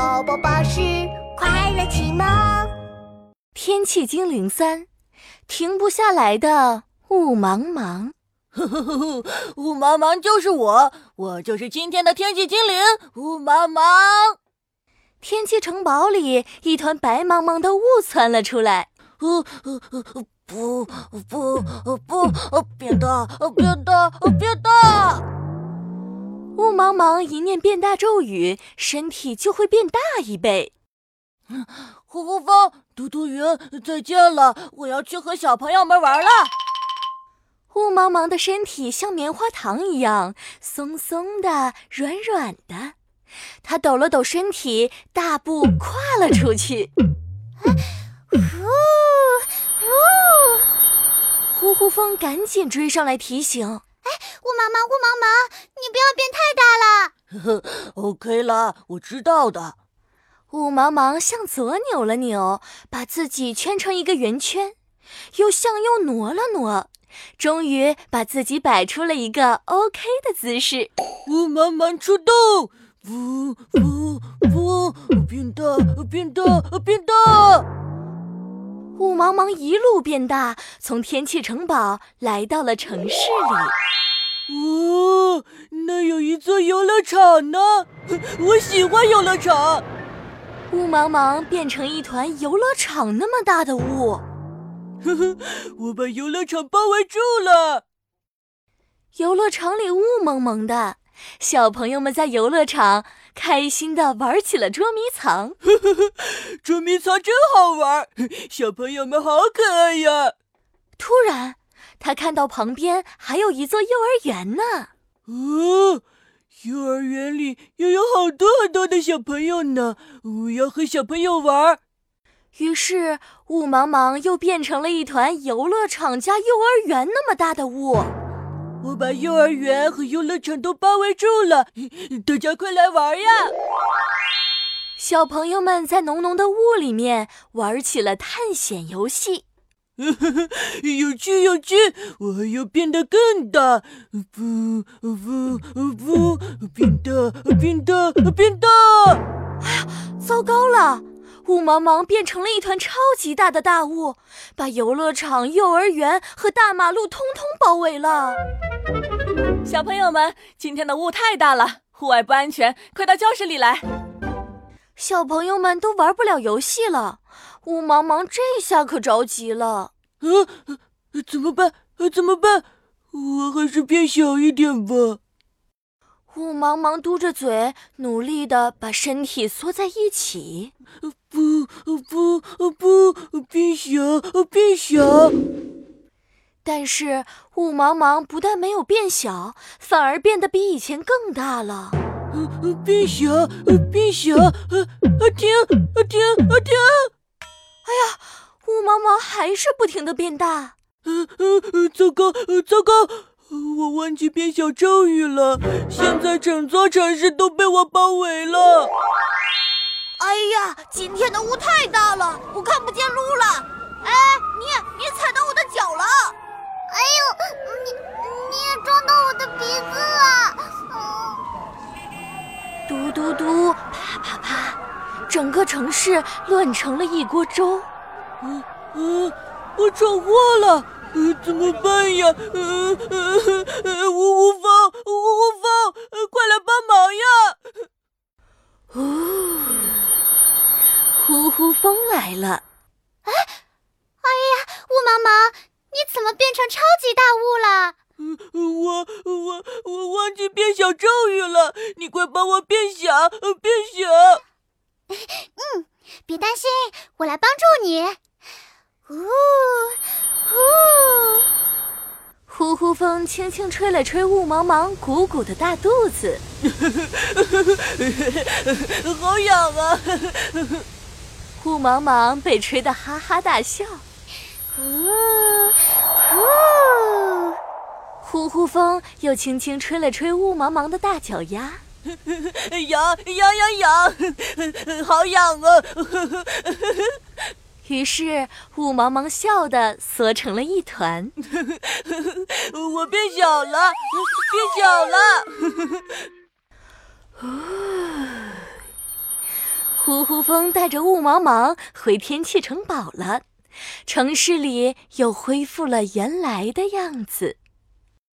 宝宝巴士快乐启蒙。天气精灵三，停不下来的雾茫茫。雾茫茫就是我，我就是今天的天气精灵雾茫茫。天气城堡里，一团白茫茫的雾窜了出来。呃呃呃，不不不，变大，变大，变大！雾茫茫一念变大咒语，身体就会变大一倍。呼呼风，嘟嘟云，再见了！我要去和小朋友们玩了。雾茫茫的身体像棉花糖一样松松的、软软的。他抖了抖身体，大步跨了出去。呼呼风赶紧追上来提醒：“哎，雾茫茫，雾茫茫，你不要变太大了。”呵呵，OK 啦，我知道的。雾茫茫向左扭了扭，把自己圈成一个圆圈，又向右挪了挪，终于把自己摆出了一个 OK 的姿势。雾茫茫出动，呜呜呜，变大，变大，变大！雾茫茫一路变大，从天气城堡来到了城市里。哦，那有一座游乐场呢，我喜欢游乐场。雾茫茫变成一团游乐场那么大的雾，呵呵，我把游乐场包围住了。游乐场里雾蒙蒙的，小朋友们在游乐场开心的玩起了捉迷藏。呵呵呵，捉迷藏真好玩，小朋友们好可爱呀！突然，他看到旁边还有一座幼儿园呢。哦。幼儿园里又有好多好多的小朋友呢，我要和小朋友玩。于是雾茫茫又变成了一团游乐场加幼儿园那么大的雾。我把幼儿园和游乐场都包围住了，大家快来玩呀！小朋友们在浓浓的雾里面玩起了探险游戏。有趣有趣，我还要变得更大，不不不，变大变大变大！哎呀，糟糕了！雾茫茫变成了一团超级大的大雾，把游乐场、幼儿园和大马路通通包围了。小朋友们，今天的雾太大了，户外不安全，快到教室里来。小朋友们都玩不了游戏了。雾茫茫这下可着急了，啊，怎么办？怎么办？我还是变小一点吧。雾茫茫嘟着嘴，努力的把身体缩在一起。不不不，变小，变小。但是雾茫茫不但没有变小，反而变得比以前更大了。变小，变小，啊啊停，啊停，啊停。哎呀，雾茫茫还是不停的变大。嗯嗯，糟糕，糟糕，我忘记变小咒语了。现在整座城市都被我包围了。哎呀，今天的雾太大了，我看不见路了。哎，你你踩到我的脚了。哎呦，你你也撞到我的鼻子了。嘟嘟嘟，啪啪啪。整个城市乱成了一锅粥。嗯嗯，我闯祸了，怎么办呀？嗯嗯嗯，呜呜风，呜呜风，快来帮忙呀！呜，呼呼风来了。哎，哎呀，雾茫茫，你怎么变成超级大雾了？我我我忘记变小咒语了，你快帮我变小，变小。嗯，别担心，我来帮助你。呜呼，呼呼风轻轻吹了吹雾茫茫鼓鼓的大肚子，好痒啊！雾茫茫被吹得哈哈大笑。呜呼，呼呼风又轻轻吹了吹雾茫茫的大脚丫。痒痒痒痒，好痒啊！于是雾茫茫笑得缩成了一团。我变小了，变小了。呼呼风带着雾茫茫回天气城堡了，城市里又恢复了原来的样子。